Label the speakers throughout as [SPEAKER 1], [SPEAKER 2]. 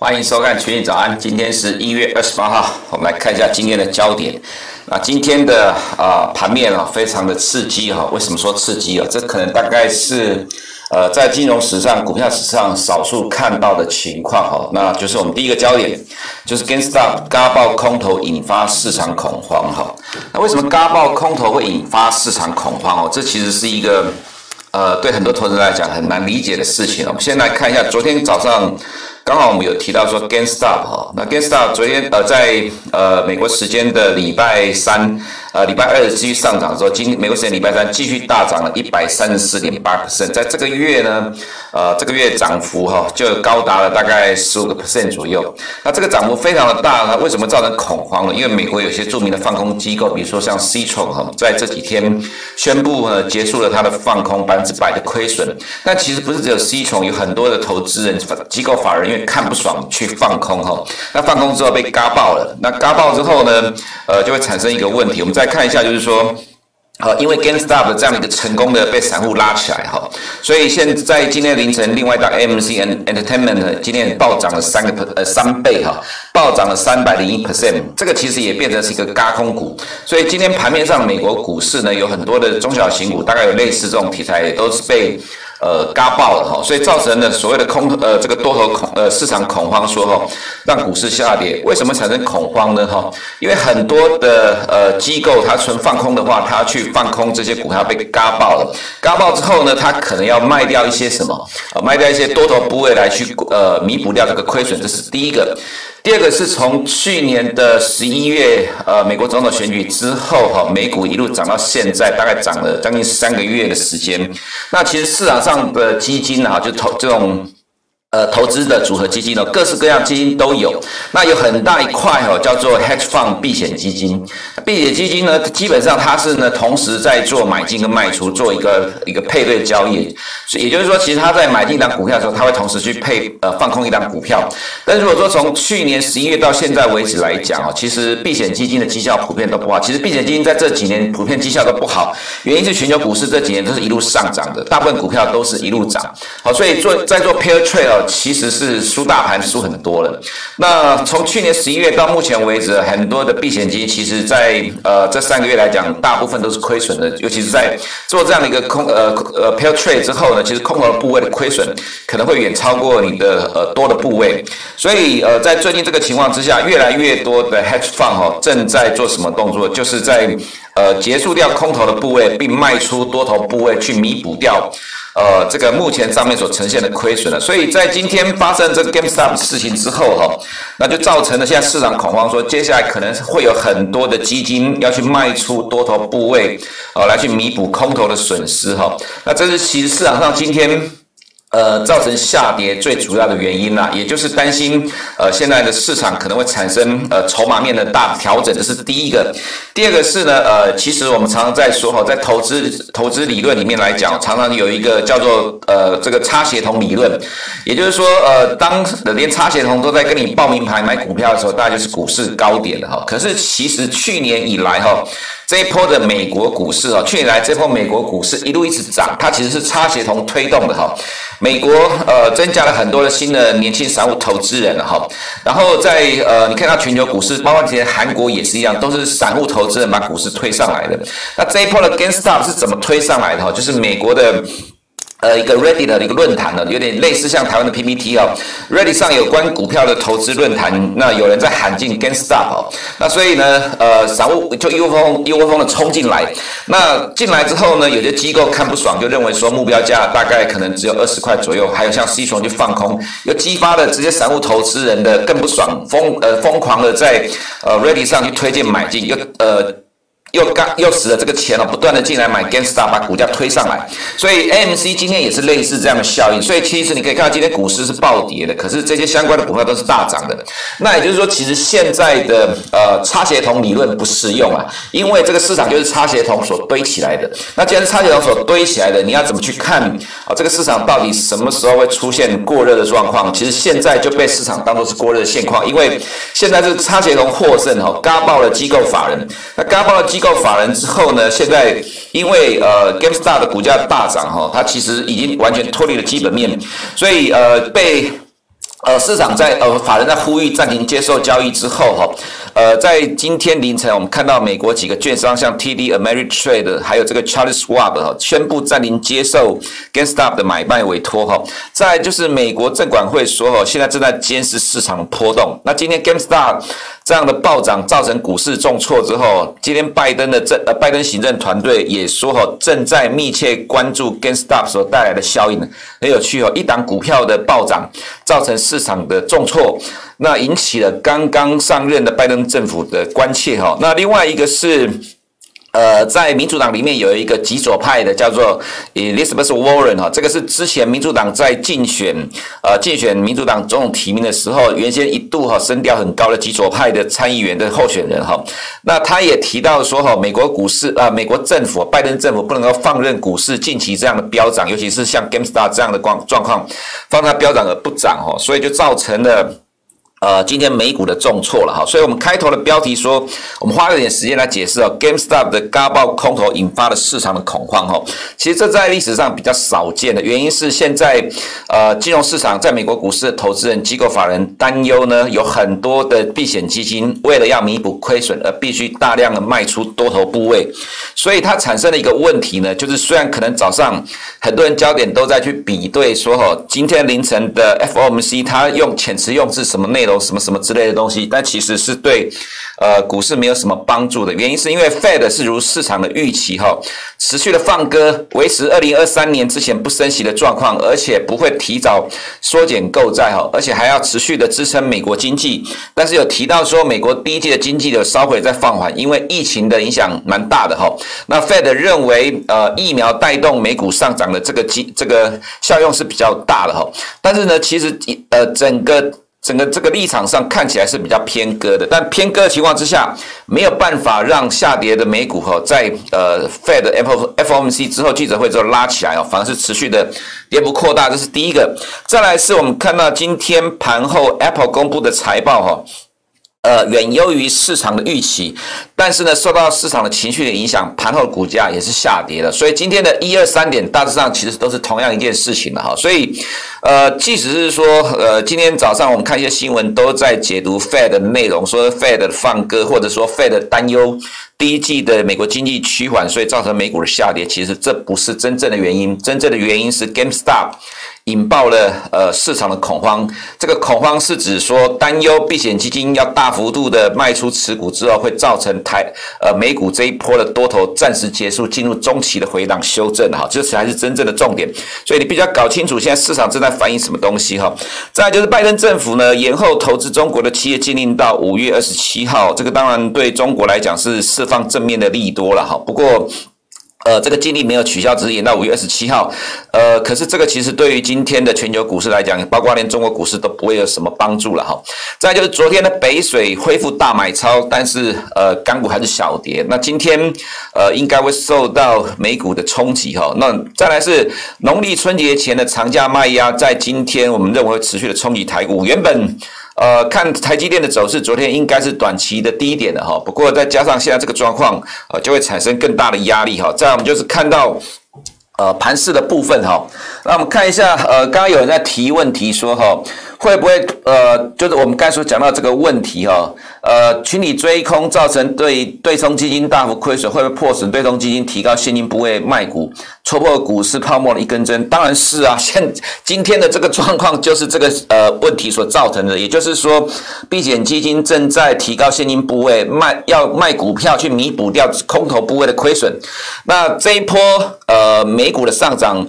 [SPEAKER 1] 欢迎收看《群益早安》，今天是一月二十八号，我们来看一下今天的焦点。那今天的啊盘面啊，非常的刺激哈。为什么说刺激啊？这可能大概是呃在金融史上、股票史上少数看到的情况哈。那就是我们第一个焦点，就是 GameStop 嘎爆空头引发市场恐慌哈。那为什么嘎爆空头会引发市场恐慌哦？这其实是一个呃对很多投资人来讲很难理解的事情。我们先来看一下昨天早上。刚好我们有提到说 GameStop 哈，那 GameStop 昨天呃在呃美国时间的礼拜三。呃，礼拜二继续上涨之后，今美国时间礼拜三继续大涨了一百三十四点八 percent，在这个月呢，呃，这个月涨幅哈就高达了大概十五个 percent 左右。那这个涨幅非常的大呢，为什么造成恐慌呢？因为美国有些著名的放空机构，比如说像 Citron 哈，在这几天宣布呢结束了它的放空百分之百的亏损。但其实不是只有 Citron，有很多的投资人、机构法人因为看不爽去放空哈，那放空之后被嘎爆了。那嘎爆之后呢，呃，就会产生一个问题，我们。再看一下，就是说，呃，因为 GameStop 的这样一个成功的被散户拉起来哈，所以现在今天凌晨，另外一档 AMC Entertainment 今天暴涨了三个呃三倍哈，暴涨了三百零一 percent，这个其实也变成是一个嘎空股，所以今天盘面上美国股市呢，有很多的中小型股，大概有类似这种题材，也都是被。呃，嘎爆了哈，所以造成了所谓的空呃这个多头恐呃市场恐慌说哈，让股市下跌。为什么产生恐慌呢哈？因为很多的呃机构它纯放空的话，它去放空这些股票被嘎爆了，嘎爆之后呢，它可能要卖掉一些什么？呃，卖掉一些多头部位来去呃弥补掉这个亏损，这是第一个。第二个是从去年的十一月，呃，美国总统选举之后，哈，美股一路涨到现在，大概涨了将近三个月的时间。那其实市场上的基金啊，就投这种。呃，投资的组合基金呢，各式各样基金都有。那有很大一块哦，叫做 hedge fund 避险基金。避险基金呢，基本上它是呢，同时在做买进跟卖出，做一个一个配对交易。所以也就是说，其实它在买进一档股票的时候，它会同时去配呃放空一档股票。但如果说从去年十一月到现在为止来讲哦，其实避险基金的绩效普遍都不好。其实避险基金在这几年普遍绩效都不好，原因是全球股市这几年都是一路上涨的，大部分股票都是一路涨。好，所以做在做 pair trade 哦其实是输大盘输很多了。那从去年十一月到目前为止，很多的避险基金其实在呃这三个月来讲，大部分都是亏损的。尤其是在做这样的一个空呃呃 pair trade 之后呢，其实空头部位的亏损可能会远超过你的呃多的部位。所以呃在最近这个情况之下，越来越多的 hedge fund 哈正在做什么动作？就是在呃结束掉空头的部位，并卖出多头部位去弥补掉。呃，这个目前上面所呈现的亏损了，所以在今天发生这个 GameStop 事情之后哈，那就造成了现在市场恐慌，说接下来可能会有很多的基金要去卖出多头部位，呃，来去弥补空头的损失哈。那这是其实市场上今天。呃，造成下跌最主要的原因啦，也就是担心呃现在的市场可能会产生呃筹码面的大调整，这是第一个。第二个是呢，呃，其实我们常常在说哈，在投资投资理论里面来讲，常常有一个叫做呃这个差协同理论，也就是说呃，当连差协同都在跟你报名牌买股票的时候，大概就是股市高点了哈。可是其实去年以来哈。这一波的美国股市啊，去年来这波美国股市一路一直涨，它其实是差协同推动的哈。美国呃增加了很多的新的年轻散户投资人了哈，然后在呃你看到全球股市，包括这些韩国也是一样，都是散户投资人把股市推上来的。那这一波的 Gains top 是怎么推上来的哈？就是美国的。呃，一个 Reddit 的一个论坛呢，有点类似像台湾的 PPT 哦。Reddit 上有关股票的投资论坛，那有人在喊进 GameStop 哦，那所以呢，呃，散户就一窝蜂一窝蜂的冲进来。那进来之后呢，有些机构看不爽，就认为说目标价大概可能只有二十块左右，还有像 c 熊就放空，又激发了这些散户投资人的更不爽，疯呃疯狂的在呃 Reddit 上去推荐买进，又呃。又刚又使了这个钱哦，不断的进来买 GameStop，把股价推上来。所以 AMC 今天也是类似这样的效应。所以其实你可以看到今天股市是暴跌的，可是这些相关的股票都是大涨的。那也就是说，其实现在的呃差协同理论不适用啊，因为这个市场就是差协同所堆起来的。那既然是差协同所堆起来的，你要怎么去看啊？这个市场到底什么时候会出现过热的状况？其实现在就被市场当作是过热的现况，因为现在是差协同获胜哈，嘎爆了机构法人，那嘎爆了机。机构法人之后呢，现在因为呃，Gamestar 的股价大涨哈，它其实已经完全脱离了基本面，所以呃被呃，市场在呃，法人在呼吁暂停接受交易之后，哈，呃，在今天凌晨，我们看到美国几个券商，像 TD Ameritrade，还有这个 Charles Schwab 哈，宣布暂停接受 GameStop 的买卖委托，哈。再就是美国证管会说，哈，现在正在监视市场的波动。那今天 GameStop 这样的暴涨，造成股市重挫之后，今天拜登的政呃，拜登行政团队也说，哈，正在密切关注 Gangstap 所带来的效应。很有趣哦，一档股票的暴涨，造成市场的重挫，那引起了刚刚上任的拜登政府的关切哈。那另外一个是，呃，在民主党里面有一个极左派的叫做 Elizabeth Warren 哈，这个是之前民主党在竞选呃竞选民主党总统提名的时候，原先一度哈声调很高的极左派的参议员的候选人哈。那他也提到说哈，美国股市啊，美国政府拜登政府不能够放任股市近期这样的飙涨，尤其是像 Gamestar 这样的状状况。放它飙涨而不涨哦，所以就造成了。呃，今天美股的重挫了哈，所以我们开头的标题说，我们花了点时间来解释哦，GameStop 的嘎爆空头引发了市场的恐慌哈。其实这在历史上比较少见的，原因是现在呃金融市场在美国股市的投资人机构法人担忧呢，有很多的避险基金为了要弥补亏损而必须大量的卖出多头部位，所以它产生了一个问题呢，就是虽然可能早上很多人焦点都在去比对说哈，今天凌晨的 FOMC 它用遣词用字什么内容。有什么什么之类的东西，但其实是对呃股市没有什么帮助的。原因是因为 Fed 是如市场的预期哈，持续的放鸽，维持二零二三年之前不升息的状况，而且不会提早缩减购债哈，而且还要持续的支撑美国经济。但是有提到说，美国第一季的经济有稍微在放缓，因为疫情的影响蛮大的哈。那 Fed 认为呃疫苗带动美股上涨的这个机这个效用是比较大的哈。但是呢，其实呃整个。整个这个立场上看起来是比较偏鸽的，但偏鸽的情况之下，没有办法让下跌的美股哈，在呃 Fed FOMC 之后记者会之后拉起来哦，反而是持续的跌幅扩大，这是第一个。再来是我们看到今天盘后 Apple 公布的财报哈。呃，远优于市场的预期，但是呢，受到市场的情绪的影响，盘后股价也是下跌的。所以今天的一二三点大致上其实都是同样一件事情的哈。所以，呃，即使是说，呃，今天早上我们看一些新闻都在解读 Fed 的内容，说 Fed 放鸽，或者说 Fed 担忧第一季的美国经济趋缓，所以造成美股的下跌。其实这不是真正的原因，真正的原因是 GameStop。引爆了呃市场的恐慌，这个恐慌是指说担忧避险基金要大幅度的卖出持股之后，会造成台呃美股这一波的多头暂时结束，进入中期的回档修正哈，这才是真正的重点。所以你必须要搞清楚现在市场正在反映什么东西哈。再就是拜登政府呢延后投资中国的企业禁令到五月二十七号，这个当然对中国来讲是释放正面的利多了哈。不过。呃，这个禁令没有取消，只是延到五月二十七号。呃，可是这个其实对于今天的全球股市来讲，包括连中国股市都不会有什么帮助了哈。再就是昨天的北水恢复大买超，但是呃，港股还是小跌。那今天呃，应该会受到美股的冲击哈。那再来是农历春节前的长假卖压，在今天我们认为会持续的冲击台股。原本。呃，看台积电的走势，昨天应该是短期的低点的哈。不过再加上现在这个状况，呃，就会产生更大的压力哈。再来我们就是看到，呃，盘势的部分哈。那我们看一下，呃，刚刚有人在提问题说哈。会不会呃，就是我们刚才所讲到这个问题哈、呃，群体追空造成对对冲基金大幅亏损，会不会迫使对冲基金提高现金部位卖股，戳破股市泡沫的一根针？当然是啊，现今天的这个状况就是这个呃问题所造成的，也就是说，避险基金正在提高现金部位卖，要卖股票去弥补掉空头部位的亏损。那这一波呃美股的上涨。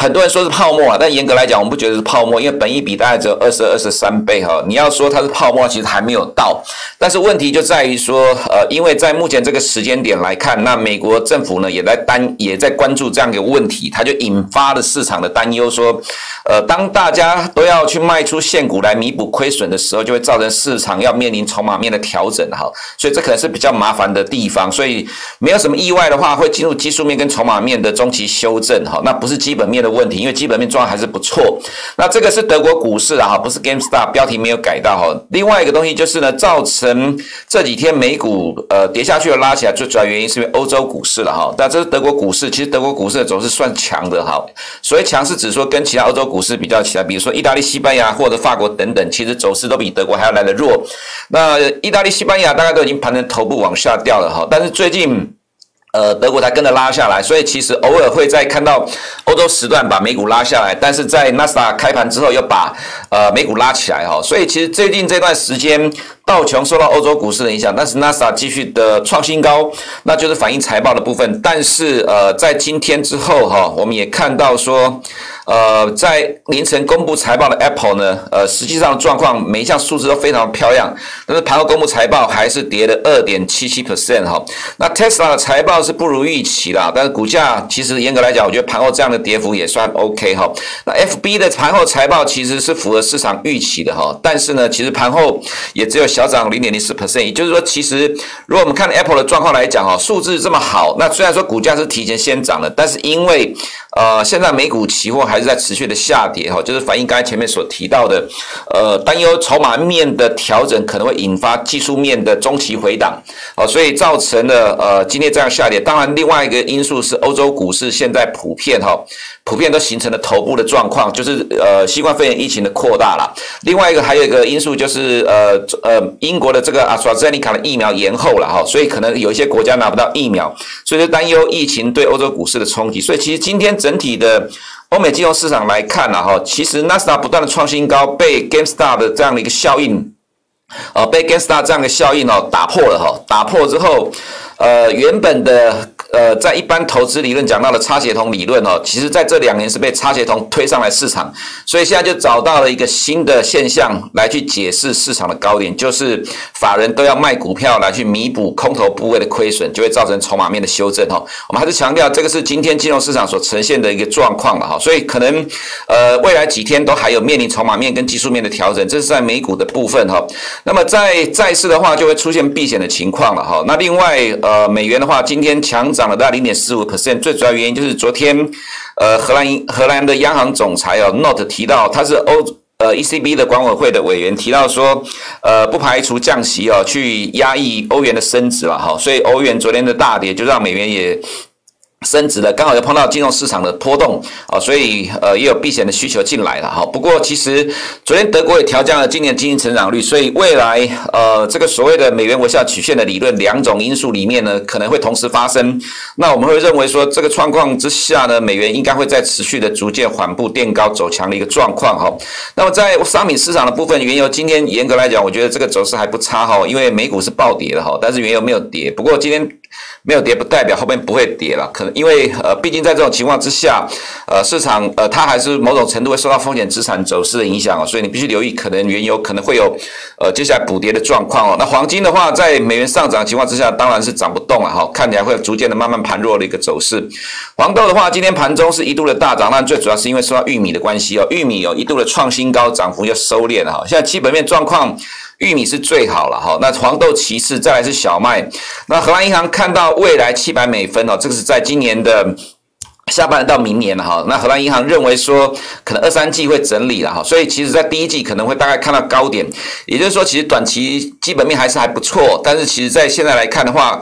[SPEAKER 1] 很多人说是泡沫啊，但严格来讲，我们不觉得是泡沫，因为本益比大概只有二十二、十三倍哈。你要说它是泡沫，其实还没有到。但是问题就在于说，呃，因为在目前这个时间点来看，那美国政府呢也在担也在关注这样一个问题，它就引发了市场的担忧，说，呃，当大家都要去卖出现股来弥补亏损的时候，就会造成市场要面临筹码面的调整哈。所以这可能是比较麻烦的地方。所以没有什么意外的话，会进入技术面跟筹码面的中期修正哈。那不是基本面的。的问题，因为基本面状况还是不错。那这个是德国股市啊，哈，不是 Gamestar 标题没有改到哈。另外一个东西就是呢，造成这几天美股呃跌下去了，拉起来最主要原因是因为欧洲股市了哈。但这是德国股市，其实德国股市的走势算强的哈。所以强是指说跟其他欧洲股市比较起来，比如说意大利、西班牙或者法国等等，其实走势都比德国还要来得弱。那意大利、西班牙大概都已经盘成头部往下掉了哈，但是最近。呃，德国才跟着拉下来，所以其实偶尔会在看到欧洲时段把美股拉下来，但是在纳斯达开盘之后又把呃美股拉起来哈，所以其实最近这段时间道琼受到欧洲股市的影响，但是纳斯达继续的创新高，那就是反映财报的部分。但是呃，在今天之后哈，我们也看到说。呃，在凌晨公布财报的 Apple 呢，呃，实际上状况每一项数字都非常漂亮，但是盘后公布财报还是跌了二点七七 percent 哈。那 Tesla 的财报是不如预期啦，但是股价其实严格来讲，我觉得盘后这样的跌幅也算 OK 哈。那 FB 的盘后财报其实是符合市场预期的哈，但是呢，其实盘后也只有小涨零点零四 percent，也就是说，其实如果我们看 Apple 的状况来讲哈，数字这么好，那虽然说股价是提前先涨了，但是因为呃，现在美股期货还还是在持续的下跌哈，就是反映刚才前面所提到的，呃，担忧筹码面的调整可能会引发技术面的中期回档，哦，所以造成了呃今天这样下跌。当然，另外一个因素是欧洲股市现在普遍哈。普遍都形成了头部的状况，就是呃新冠肺炎疫情的扩大了。另外一个还有一个因素就是呃呃英国的这个阿斯特尔尼卡的疫苗延后了哈，所以可能有一些国家拿不到疫苗，所以就担忧疫情对欧洲股市的冲击。所以其实今天整体的欧美金融市场来看呢哈，其实纳斯达不断的创新高，被 Gamestar 的这样的一个效应，呃被 Gamestar 这样的效应哦打破了哈，打破之后，呃原本的。呃，在一般投资理论讲到的差协同理论哦，其实在这两年是被差协同推上来市场，所以现在就找到了一个新的现象来去解释市场的高点，就是法人都要卖股票来去弥补空头部位的亏损，就会造成筹码面的修正哈。我们还是强调这个是今天金融市场所呈现的一个状况了哈，所以可能呃未来几天都还有面临筹码面跟技术面的调整，这是在美股的部分哈。那么在债市的话，就会出现避险的情况了哈。那另外呃美元的话，今天强。涨了大概零点四五 percent，最主要原因就是昨天，呃，荷兰荷兰的央行总裁哦，Not 提到他是欧呃 ECB 的管委会的委员，提到说，呃，不排除降息哦，去压抑欧元的升值了哈，所以欧元昨天的大跌就让美元也。升值了，刚好又碰到金融市场的波动啊，所以呃也有避险的需求进来了哈。不过其实昨天德国也调降了今年经济成长率，所以未来呃这个所谓的美元微笑曲线的理论，两种因素里面呢可能会同时发生。那我们会认为说这个状况之下呢，美元应该会在持续的逐渐缓步垫高走强的一个状况哈。那么在商品市场的部分，原油今天严格来讲，我觉得这个走势还不差哈，因为美股是暴跌的哈，但是原油没有跌。不过今天。没有跌不代表后面不会跌了，可能因为呃，毕竟在这种情况之下，呃，市场呃，它还是某种程度会受到风险资产走势的影响哦，所以你必须留意，可能原油可能会有呃接下来补跌的状况哦。那黄金的话，在美元上涨的情况之下，当然是涨不动了哈，看起来会逐渐的慢慢盘弱的一个走势。黄豆的话，今天盘中是一度的大涨，但最主要是因为受到玉米的关系哦，玉米有一度的创新高，涨幅就收敛了哈。现在基本面状况。玉米是最好了哈，那黄豆其次，再来是小麦。那荷兰银行看到未来七百美分哦，这个是在今年的下半年到明年了哈。那荷兰银行认为说，可能二三季会整理了哈，所以其实在第一季可能会大概看到高点，也就是说，其实短期基本面还是还不错，但是其实在现在来看的话。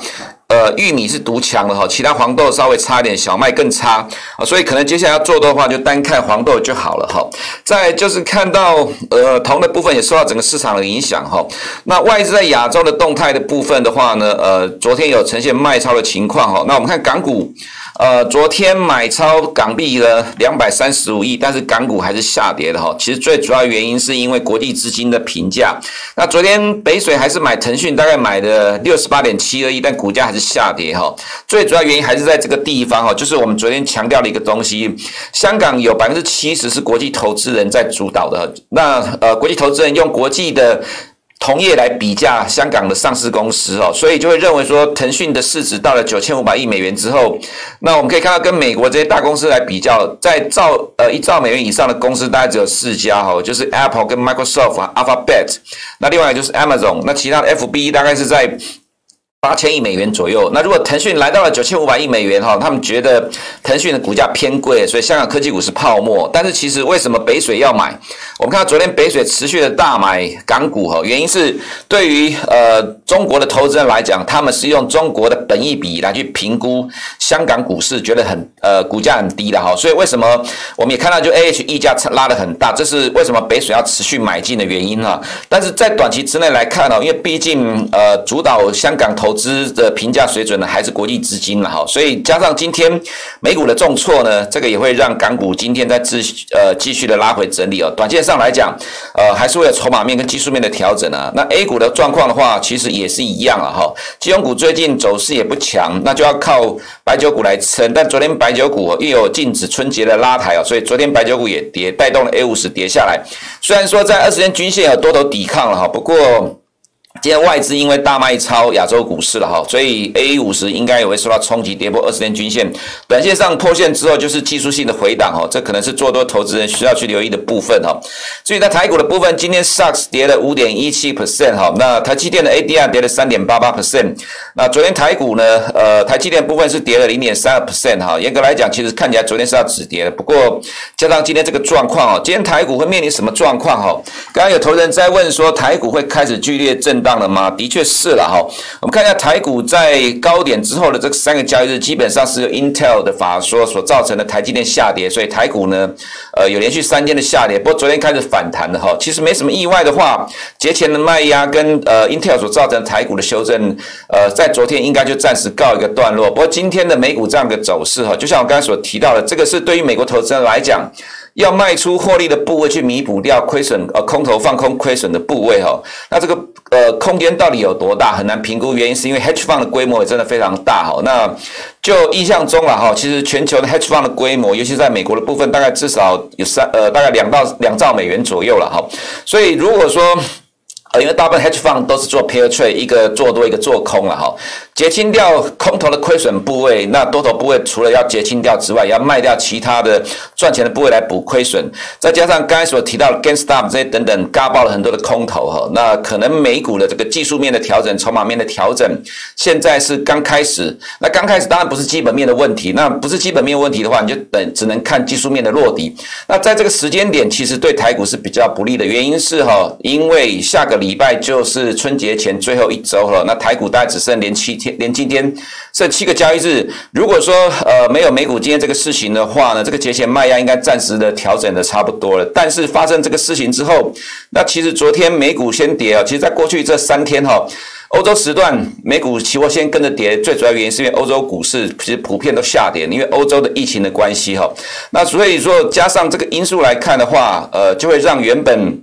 [SPEAKER 1] 呃，玉米是独强的哈，其他黄豆稍微差一点，小麦更差啊，所以可能接下来要做的话，就单看黄豆就好了哈。再就是看到呃铜的部分也受到整个市场的影响哈。那外资在亚洲的动态的部分的话呢，呃，昨天有呈现卖超的情况哈。那我们看港股。呃，昨天买超港币了两百三十五亿，但是港股还是下跌的哈。其实最主要原因是因为国际资金的评价。那昨天北水还是买腾讯，大概买的六十八点七二亿，但股价还是下跌哈。最主要原因还是在这个地方哈，就是我们昨天强调的一个东西，香港有百分之七十是国际投资人在主导的。那呃，国际投资人用国际的。同业来比价香港的上市公司哦，所以就会认为说，腾讯的市值到了九千五百亿美元之后，那我们可以看到跟美国这些大公司来比较，在兆呃一兆美元以上的公司大概只有四家哈，就是 Apple 跟 Microsoft、Alphabet，那另外就是 Amazon，那其他的 FB 大概是在。八千亿美元左右。那如果腾讯来到了九千五百亿美元哈，他们觉得腾讯的股价偏贵，所以香港科技股是泡沫。但是其实为什么北水要买？我们看到昨天北水持续的大买港股哈，原因是对于呃中国的投资人来讲，他们是用中国的本益比来去评估香港股市，觉得很呃股价很低的哈。所以为什么我们也看到就 A H 溢价拉得很大，这是为什么北水要持续买进的原因哈。但是在短期之内来看呢，因为毕竟呃主导香港投资的评价水准呢还是国际资金了哈，所以加上今天美股的重挫呢，这个也会让港股今天在继呃继续的拉回整理哦，短线上来讲，呃，还是为了筹码面跟技术面的调整啊。那 A 股的状况的话，其实也是一样啊。哈，金融股最近走势也不强，那就要靠白酒股来撑。但昨天白酒股又有禁止春节的拉抬啊，所以昨天白酒股也跌，带动了 A 五十跌下来。虽然说在二十天均线有多头抵抗了哈，不过。今天外资因为大卖超亚洲股市了哈，所以 A 五十应该也会受到冲击，跌破二十天均线。短线上破线之后就是技术性的回档哈，这可能是做多投资人需要去留意的部分哈。至于在台股的部分，今天 SARS 跌了五点一七 percent 哈，那台积电的 ADR 跌了三点八八 percent。那昨天台股呢，呃，台积电部分是跌了零点三二 percent 哈。严格来讲，其实看起来昨天是要止跌的，不过加上今天这个状况哦，今天台股会面临什么状况哈？刚刚有投资人在问说，台股会开始剧烈震荡。了吗？的确是了哈。我们看一下台股在高点之后的这三个交易日，基本上是由 Intel 的法说所造成的台积电下跌，所以台股呢，呃，有连续三天的下跌。不过昨天开始反弹了哈。其实没什么意外的话，节前的卖压跟呃 Intel 所造成的台股的修正，呃，在昨天应该就暂时告一个段落。不过今天的美股这样的走势哈，就像我刚才所提到的，这个是对于美国投资人来讲。要卖出获利的部位去弥补掉亏损，呃，空头放空亏损的部位哈，那这个呃空间到底有多大，很难评估。原因是因为 hedge fund 的规模也真的非常大哈。那就印象中了哈，其实全球的 hedge fund 的规模，尤其在美国的部分，大概至少有三呃大概两到两兆美元左右了哈。所以如果说呃，因为大部分 hedge fund 都是做 pair trade，一个做多，一个做空了哈。结清掉空头的亏损部位，那多头部位除了要结清掉之外，要卖掉其他的赚钱的部位来补亏损。再加上刚才所提到的 gain stop 这些等等，嘎爆了很多的空头哈。那可能美股的这个技术面的调整、筹码面的调整，现在是刚开始。那刚开始当然不是基本面的问题，那不是基本面问题的话，你就等只能看技术面的落底。那在这个时间点，其实对台股是比较不利的，原因是哈，因为下个礼拜就是春节前最后一周了，那台股大概只剩连七天。连今天这七个交易日，如果说呃没有美股今天这个事情的话呢，这个节前卖压应该暂时的调整的差不多了。但是发生这个事情之后，那其实昨天美股先跌啊，其实在过去这三天哈，欧洲时段美股期货先跟着跌，最主要原因是因为欧洲股市其实普遍都下跌，因为欧洲的疫情的关系哈。那所以说加上这个因素来看的话，呃，就会让原本。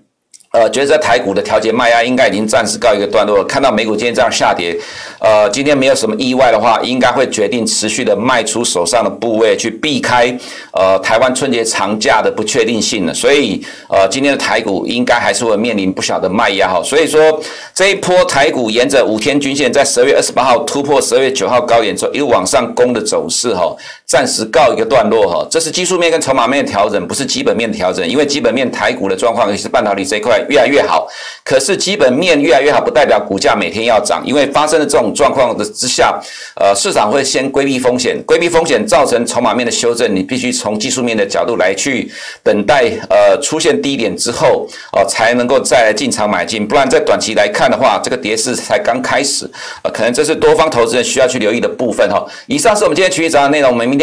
[SPEAKER 1] 呃，觉得在台股的调节卖压应该已经暂时告一个段落。看到美股今天这样下跌，呃，今天没有什么意外的话，应该会决定持续的卖出手上的部位，去避开呃台湾春节长假的不确定性了。所以，呃，今天的台股应该还是会面临不小的卖压哈。所以说，这一波台股沿着五天均线，在十二月二十八号突破十二月九号高点之后，一路往上攻的走势哈，暂时告一个段落哈。这是技术面跟筹码面的调整，不是基本面的调整，因为基本面台股的状况也是半导体这一块。越来越好，可是基本面越来越好，不代表股价每天要涨。因为发生了这种状况的之下，呃，市场会先规避风险，规避风险造成筹码面的修正。你必须从技术面的角度来去等待，呃，出现低点之后，哦、才能够再进场买进。不然在短期来看的话，这个跌势才刚开始，可能这是多方投资人需要去留意的部分哈。以上是我们今天群益早上的内容，我们明天